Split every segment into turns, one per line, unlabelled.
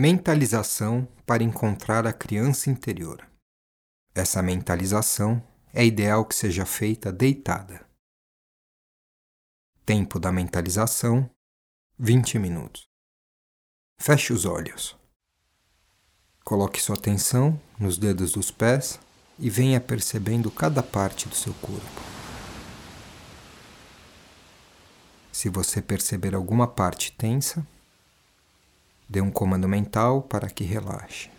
Mentalização para encontrar a criança interior. Essa mentalização é ideal que seja feita deitada. Tempo da mentalização: 20 minutos. Feche os olhos. Coloque sua atenção nos dedos dos pés e venha percebendo cada parte do seu corpo. Se você perceber alguma parte tensa, Dê um comando mental para que relaxe.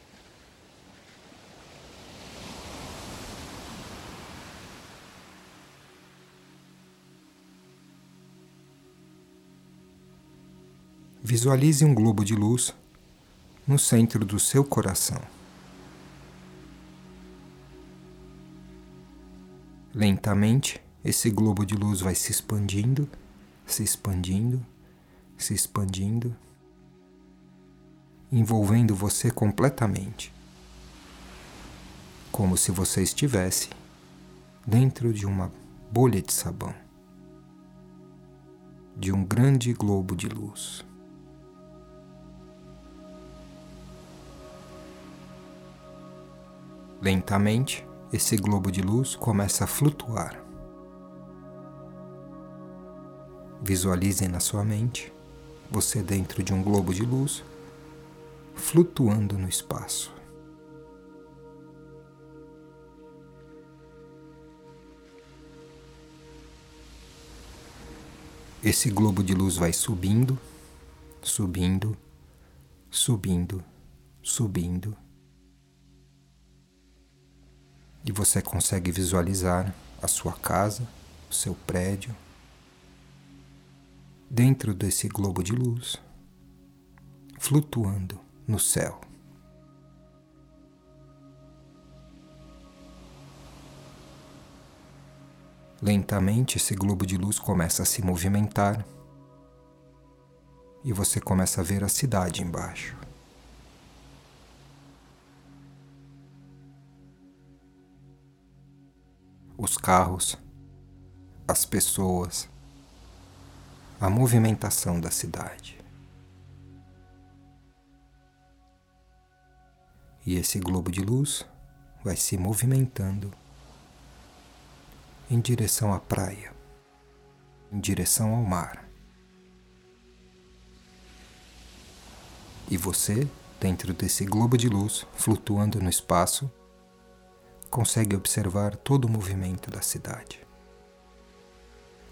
Visualize um globo de luz no centro do seu coração. Lentamente, esse globo de luz vai se expandindo, se expandindo, se expandindo envolvendo você completamente, como se você estivesse dentro de uma bolha de sabão, de um grande globo de luz. Lentamente, esse globo de luz começa a flutuar. Visualize na sua mente você dentro de um globo de luz flutuando no espaço. Esse globo de luz vai subindo, subindo, subindo, subindo. E você consegue visualizar a sua casa, o seu prédio, dentro desse globo de luz, flutuando no céu. Lentamente esse globo de luz começa a se movimentar e você começa a ver a cidade embaixo. Os carros, as pessoas, a movimentação da cidade. E esse globo de luz vai se movimentando em direção à praia, em direção ao mar. E você, dentro desse globo de luz flutuando no espaço, consegue observar todo o movimento da cidade.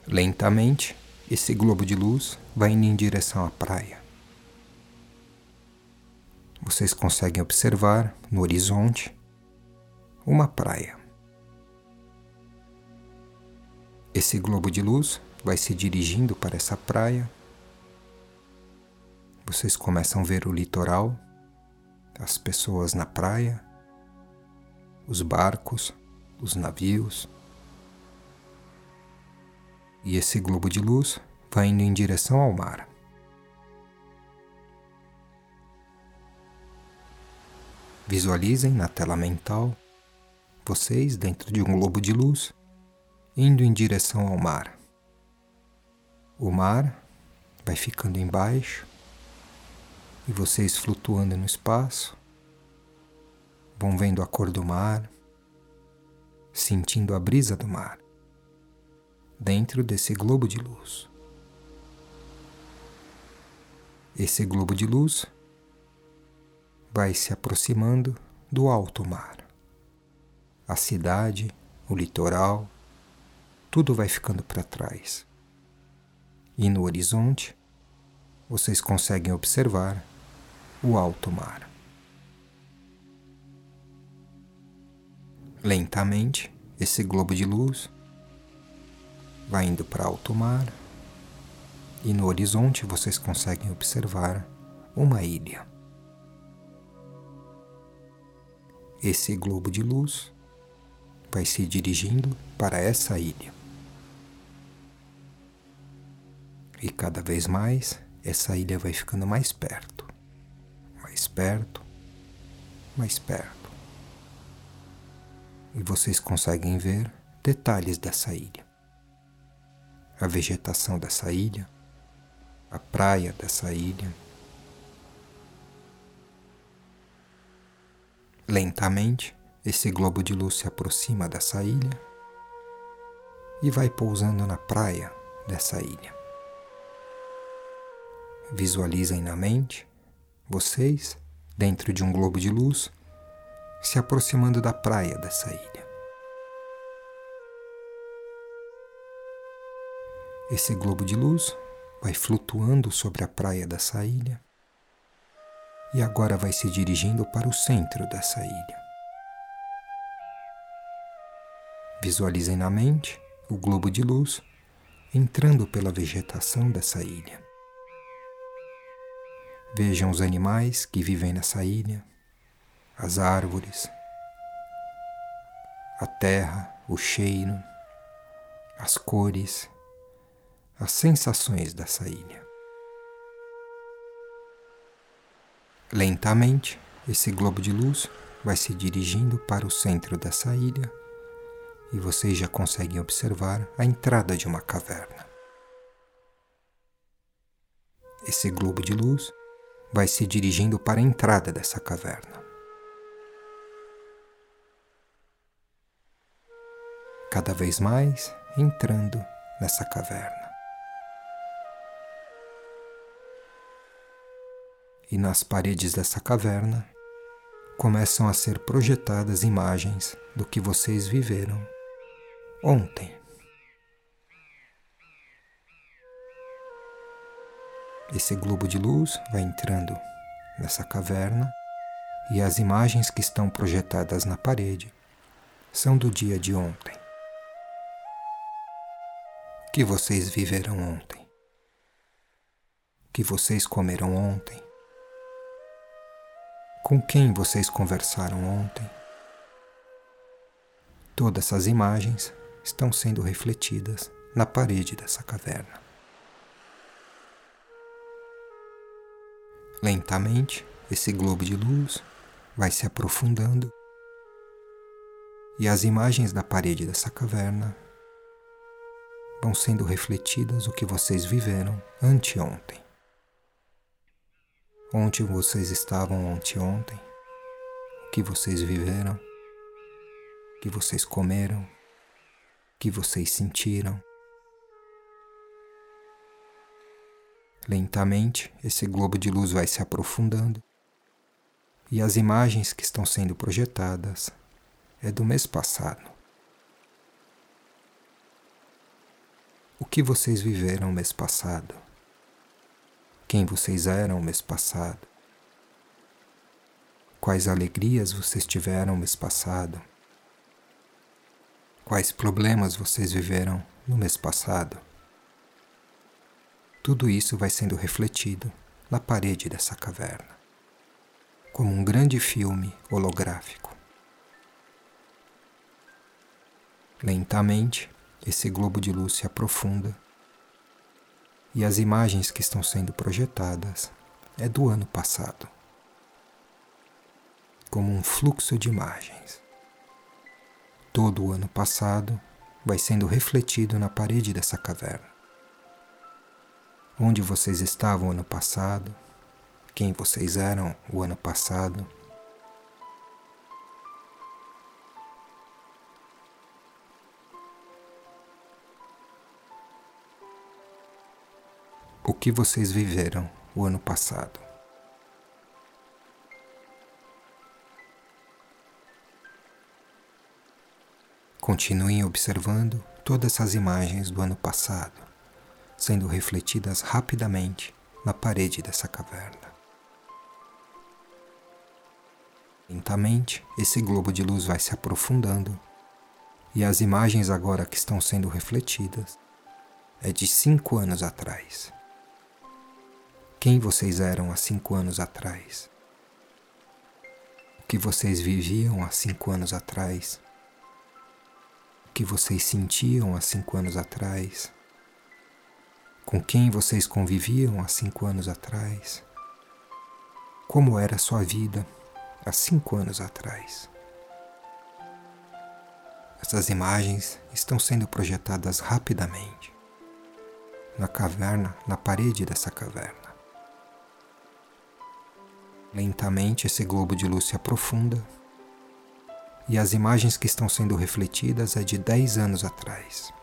Lentamente, esse globo de luz vai indo em direção à praia vocês conseguem observar no horizonte uma praia. Esse globo de luz vai se dirigindo para essa praia. Vocês começam a ver o litoral, as pessoas na praia, os barcos, os navios. E esse globo de luz vai indo em direção ao mar. Visualizem na tela mental vocês dentro de um globo de luz indo em direção ao mar. O mar vai ficando embaixo e vocês flutuando no espaço vão vendo a cor do mar, sentindo a brisa do mar dentro desse globo de luz. Esse globo de luz vai se aproximando do alto mar. A cidade, o litoral, tudo vai ficando para trás. E no horizonte, vocês conseguem observar o alto mar. Lentamente, esse globo de luz vai indo para alto mar e no horizonte vocês conseguem observar uma ilha. Esse globo de luz vai se dirigindo para essa ilha. E cada vez mais essa ilha vai ficando mais perto, mais perto, mais perto. E vocês conseguem ver detalhes dessa ilha. A vegetação dessa ilha, a praia dessa ilha Lentamente, esse globo de luz se aproxima dessa ilha e vai pousando na praia dessa ilha. Visualizem na mente vocês, dentro de um globo de luz, se aproximando da praia dessa ilha. Esse globo de luz vai flutuando sobre a praia dessa ilha e agora vai se dirigindo para o centro dessa ilha. Visualizem na mente o globo de luz entrando pela vegetação dessa ilha. Vejam os animais que vivem nessa ilha, as árvores, a terra, o cheiro, as cores as sensações dessa ilha. Lentamente, esse globo de luz vai se dirigindo para o centro dessa ilha e vocês já conseguem observar a entrada de uma caverna. Esse globo de luz vai se dirigindo para a entrada dessa caverna. Cada vez mais entrando nessa caverna. E nas paredes dessa caverna começam a ser projetadas imagens do que vocês viveram ontem. Esse globo de luz vai entrando nessa caverna e as imagens que estão projetadas na parede são do dia de ontem. O que vocês viveram ontem? O que vocês comeram ontem? Com quem vocês conversaram ontem? Todas essas imagens estão sendo refletidas na parede dessa caverna. Lentamente, esse globo de luz vai se aprofundando e as imagens da parede dessa caverna vão sendo refletidas o que vocês viveram anteontem. Onde vocês estavam anteontem? O que vocês viveram? O que vocês comeram? O que vocês sentiram? Lentamente, esse globo de luz vai se aprofundando e as imagens que estão sendo projetadas é do mês passado. O que vocês viveram mês passado? Quem vocês eram mês passado, quais alegrias vocês tiveram mês passado, quais problemas vocês viveram no mês passado. Tudo isso vai sendo refletido na parede dessa caverna, como um grande filme holográfico. Lentamente, esse globo de luz se aprofunda e as imagens que estão sendo projetadas é do ano passado, como um fluxo de imagens. Todo o ano passado vai sendo refletido na parede dessa caverna. Onde vocês estavam ano passado, quem vocês eram o ano passado, que vocês viveram o ano passado. Continuem observando todas essas imagens do ano passado, sendo refletidas rapidamente na parede dessa caverna. Lentamente, esse globo de luz vai se aprofundando e as imagens agora que estão sendo refletidas é de cinco anos atrás quem vocês eram há cinco anos atrás, o que vocês viviam há cinco anos atrás, o que vocês sentiam há cinco anos atrás, com quem vocês conviviam há cinco anos atrás, como era a sua vida há cinco anos atrás. Essas imagens estão sendo projetadas rapidamente na caverna, na parede dessa caverna. Lentamente esse globo de luz se aprofunda E as imagens que estão sendo refletidas é de 10 anos atrás.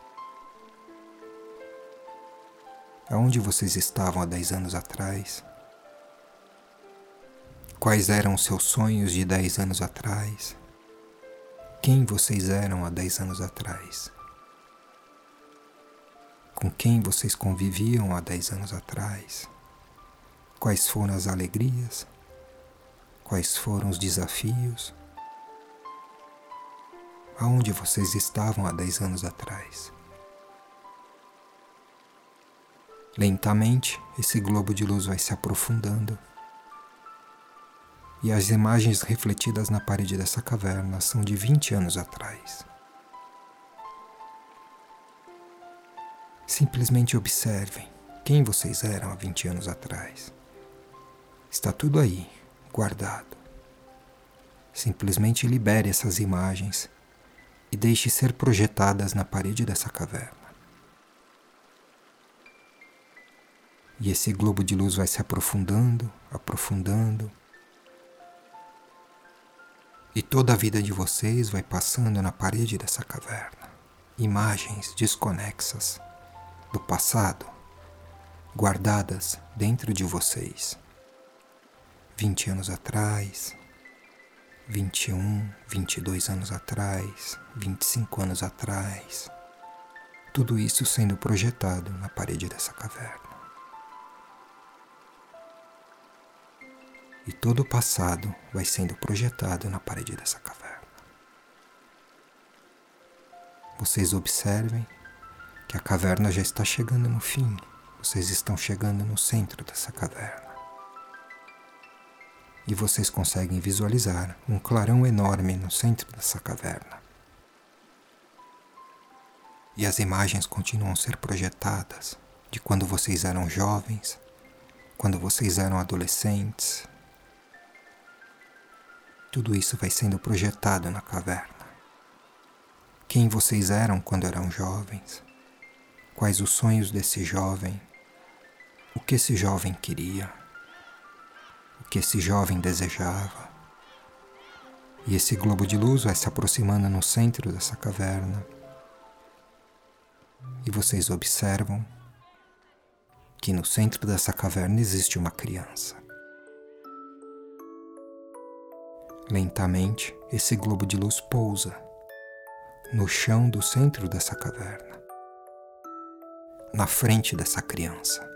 Aonde vocês estavam há 10 anos atrás? Quais eram os seus sonhos de 10 anos atrás? Quem vocês eram há 10 anos atrás? Com quem vocês conviviam há 10 anos atrás? Quais foram as alegrias? Quais foram os desafios? Aonde vocês estavam há 10 anos atrás? Lentamente, esse globo de luz vai se aprofundando e as imagens refletidas na parede dessa caverna são de 20 anos atrás. Simplesmente observem quem vocês eram há 20 anos atrás. Está tudo aí, guardado. Simplesmente libere essas imagens e deixe ser projetadas na parede dessa caverna. E esse globo de luz vai se aprofundando, aprofundando e toda a vida de vocês vai passando na parede dessa caverna. Imagens desconexas do passado guardadas dentro de vocês. 20 anos atrás, 21, 22 anos atrás, 25 anos atrás. Tudo isso sendo projetado na parede dessa caverna. e todo o passado vai sendo projetado na parede dessa caverna. Vocês observem que a caverna já está chegando no fim, vocês estão chegando no centro dessa caverna. E vocês conseguem visualizar um clarão enorme no centro dessa caverna. E as imagens continuam a ser projetadas de quando vocês eram jovens, quando vocês eram adolescentes, tudo isso vai sendo projetado na caverna. Quem vocês eram quando eram jovens? Quais os sonhos desse jovem? O que esse jovem queria? Que esse jovem desejava? E esse globo de luz vai se aproximando no centro dessa caverna. E vocês observam que no centro dessa caverna existe uma criança. Lentamente, esse globo de luz pousa no chão do centro dessa caverna, na frente dessa criança.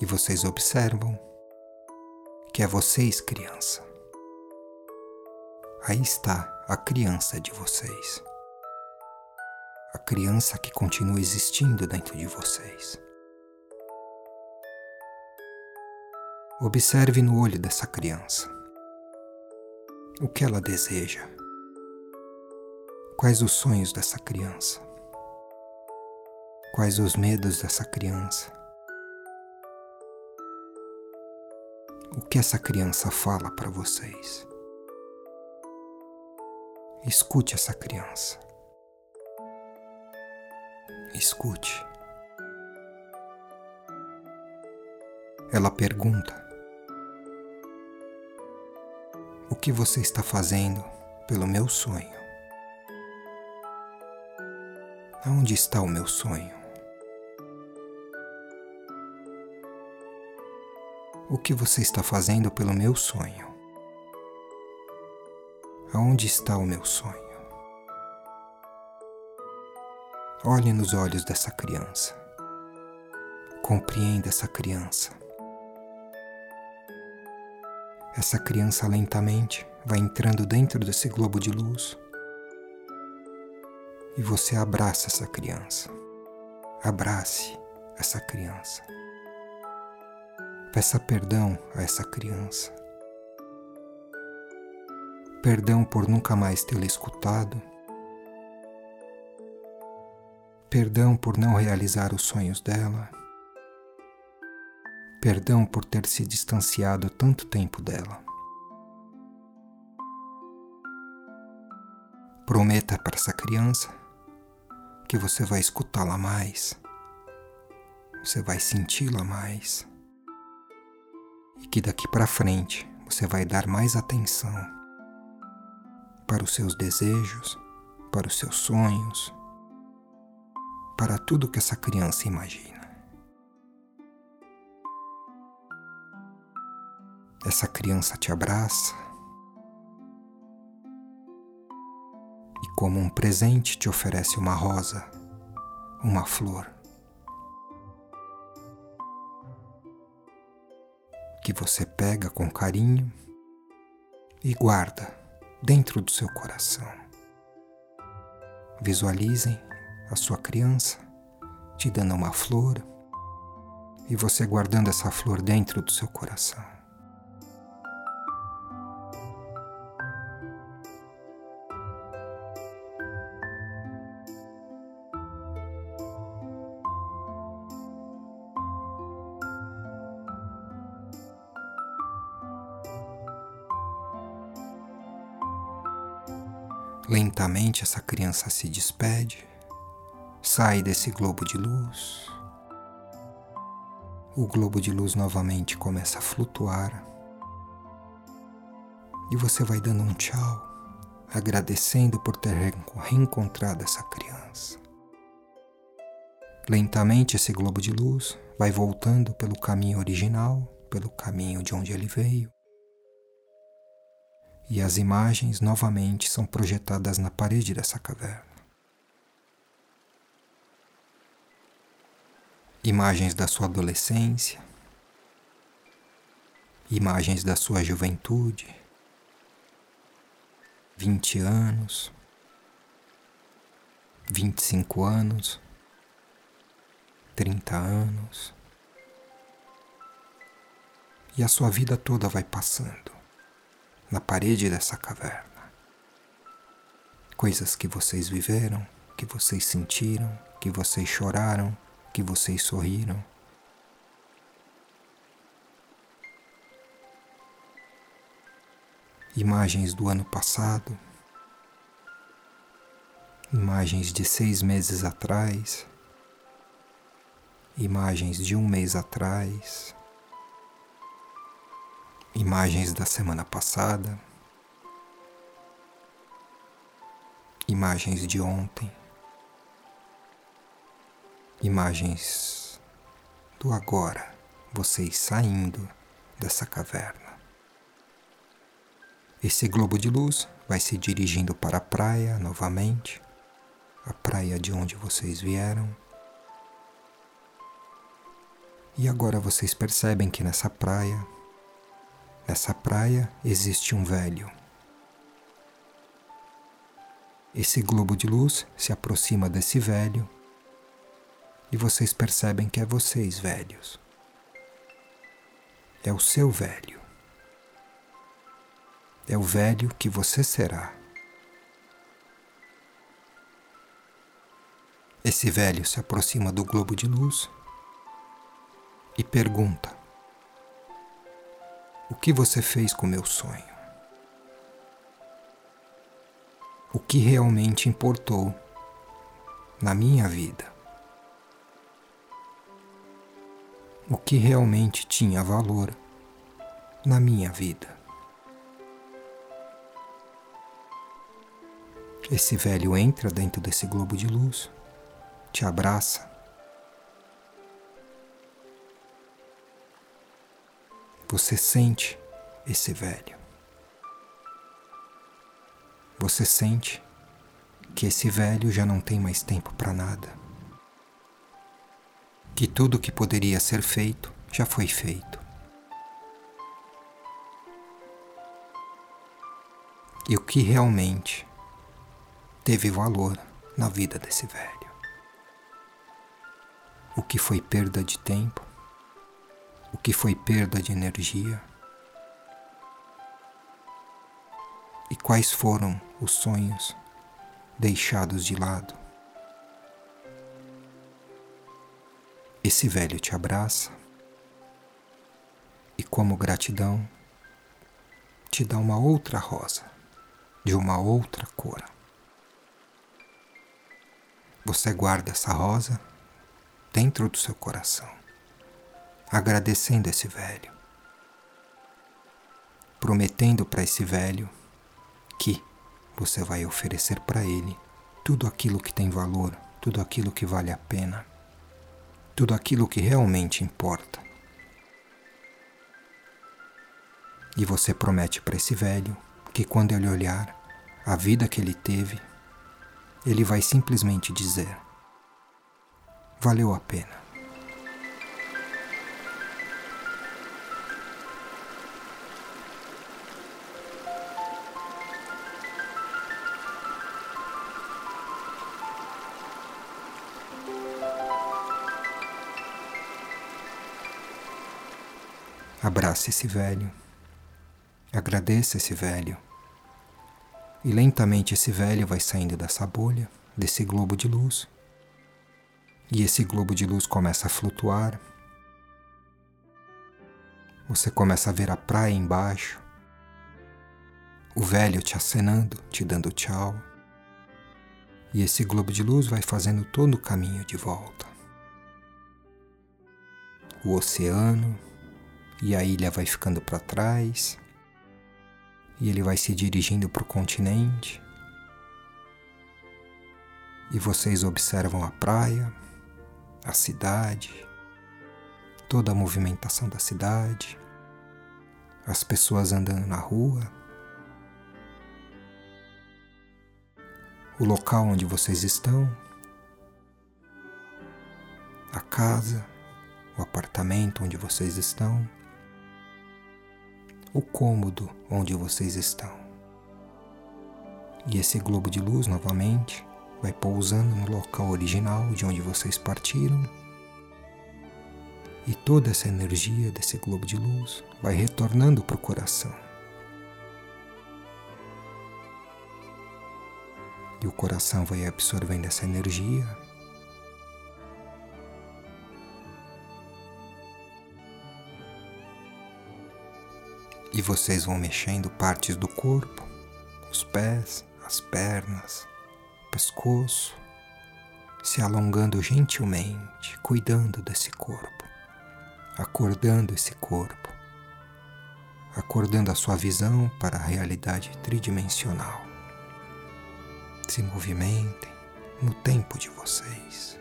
E vocês observam que é vocês, criança. Aí está a criança de vocês. A criança que continua existindo dentro de vocês. Observe no olho dessa criança. O que ela deseja? Quais os sonhos dessa criança? Quais os medos dessa criança? O que essa criança fala para vocês? Escute essa criança. Escute. Ela pergunta: o que você está fazendo pelo meu sonho. Onde está o meu sonho? O que você está fazendo pelo meu sonho? Aonde está o meu sonho? Olhe nos olhos dessa criança. Compreenda essa criança. Essa criança lentamente vai entrando dentro desse globo de luz e você abraça essa criança. Abrace essa criança. Peça perdão a essa criança. Perdão por nunca mais tê-la escutado. Perdão por não realizar os sonhos dela. Perdão por ter se distanciado tanto tempo dela. Prometa para essa criança que você vai escutá-la mais, você vai senti-la mais que daqui para frente você vai dar mais atenção para os seus desejos, para os seus sonhos, para tudo que essa criança imagina. Essa criança te abraça e, como um presente, te oferece uma rosa, uma flor. Que você pega com carinho e guarda dentro do seu coração. Visualizem a sua criança te dando uma flor e você guardando essa flor dentro do seu coração. Lentamente essa criança se despede, sai desse globo de luz. O globo de luz novamente começa a flutuar. E você vai dando um tchau, agradecendo por ter reencontrado essa criança. Lentamente esse globo de luz vai voltando pelo caminho original, pelo caminho de onde ele veio e as imagens novamente são projetadas na parede dessa caverna. Imagens da sua adolescência, imagens da sua juventude, 20 anos, 25 anos, 30 anos, e a sua vida toda vai passando na parede dessa caverna. Coisas que vocês viveram, que vocês sentiram, que vocês choraram, que vocês sorriram. Imagens do ano passado, imagens de seis meses atrás, imagens de um mês atrás, imagens da semana passada, imagens de ontem, imagens do agora, vocês saindo dessa caverna. Esse globo de luz vai se dirigindo para a praia novamente, a praia de onde vocês vieram. E agora vocês percebem que nessa praia Nessa praia existe um velho. Esse globo de luz se aproxima desse velho e vocês percebem que é vocês, velhos. É o seu velho. É o velho que você será. Esse velho se aproxima do globo de luz e pergunta: o que você fez com meu sonho? O que realmente importou na minha vida? O que realmente tinha valor na minha vida? Esse velho entra dentro desse globo de luz, te abraça Você sente esse velho. Você sente que esse velho já não tem mais tempo para nada. Que tudo que poderia ser feito já foi feito. E o que realmente teve valor na vida desse velho? O que foi perda de tempo? O que foi perda de energia e quais foram os sonhos deixados de lado. Esse velho te abraça e, como gratidão, te dá uma outra rosa de uma outra cor. Você guarda essa rosa dentro do seu coração agradecendo esse velho prometendo para esse velho que você vai oferecer para ele tudo aquilo que tem valor, tudo aquilo que vale a pena, tudo aquilo que realmente importa. E você promete para esse velho que quando ele olhar a vida que ele teve, ele vai simplesmente dizer: valeu a pena. Abrace esse velho, agradeça esse velho, e lentamente esse velho vai saindo dessa bolha, desse globo de luz, e esse globo de luz começa a flutuar. Você começa a ver a praia embaixo, o velho te acenando, te dando tchau, e esse globo de luz vai fazendo todo o caminho de volta. O oceano, e a ilha vai ficando para trás, e ele vai se dirigindo para o continente. E vocês observam a praia, a cidade, toda a movimentação da cidade, as pessoas andando na rua, o local onde vocês estão, a casa, o apartamento onde vocês estão o cômodo onde vocês estão. E esse globo de luz novamente vai pousando no local original de onde vocês partiram. E toda essa energia desse globo de luz vai retornando para o coração. E o coração vai absorvendo essa energia E vocês vão mexendo partes do corpo, os pés, as pernas, o pescoço, se alongando gentilmente, cuidando desse corpo, acordando esse corpo, acordando a sua visão para a realidade tridimensional. Se movimentem no tempo de vocês.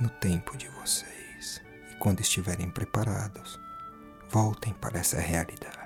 No tempo de vocês. E quando estiverem preparados, voltem para essa realidade.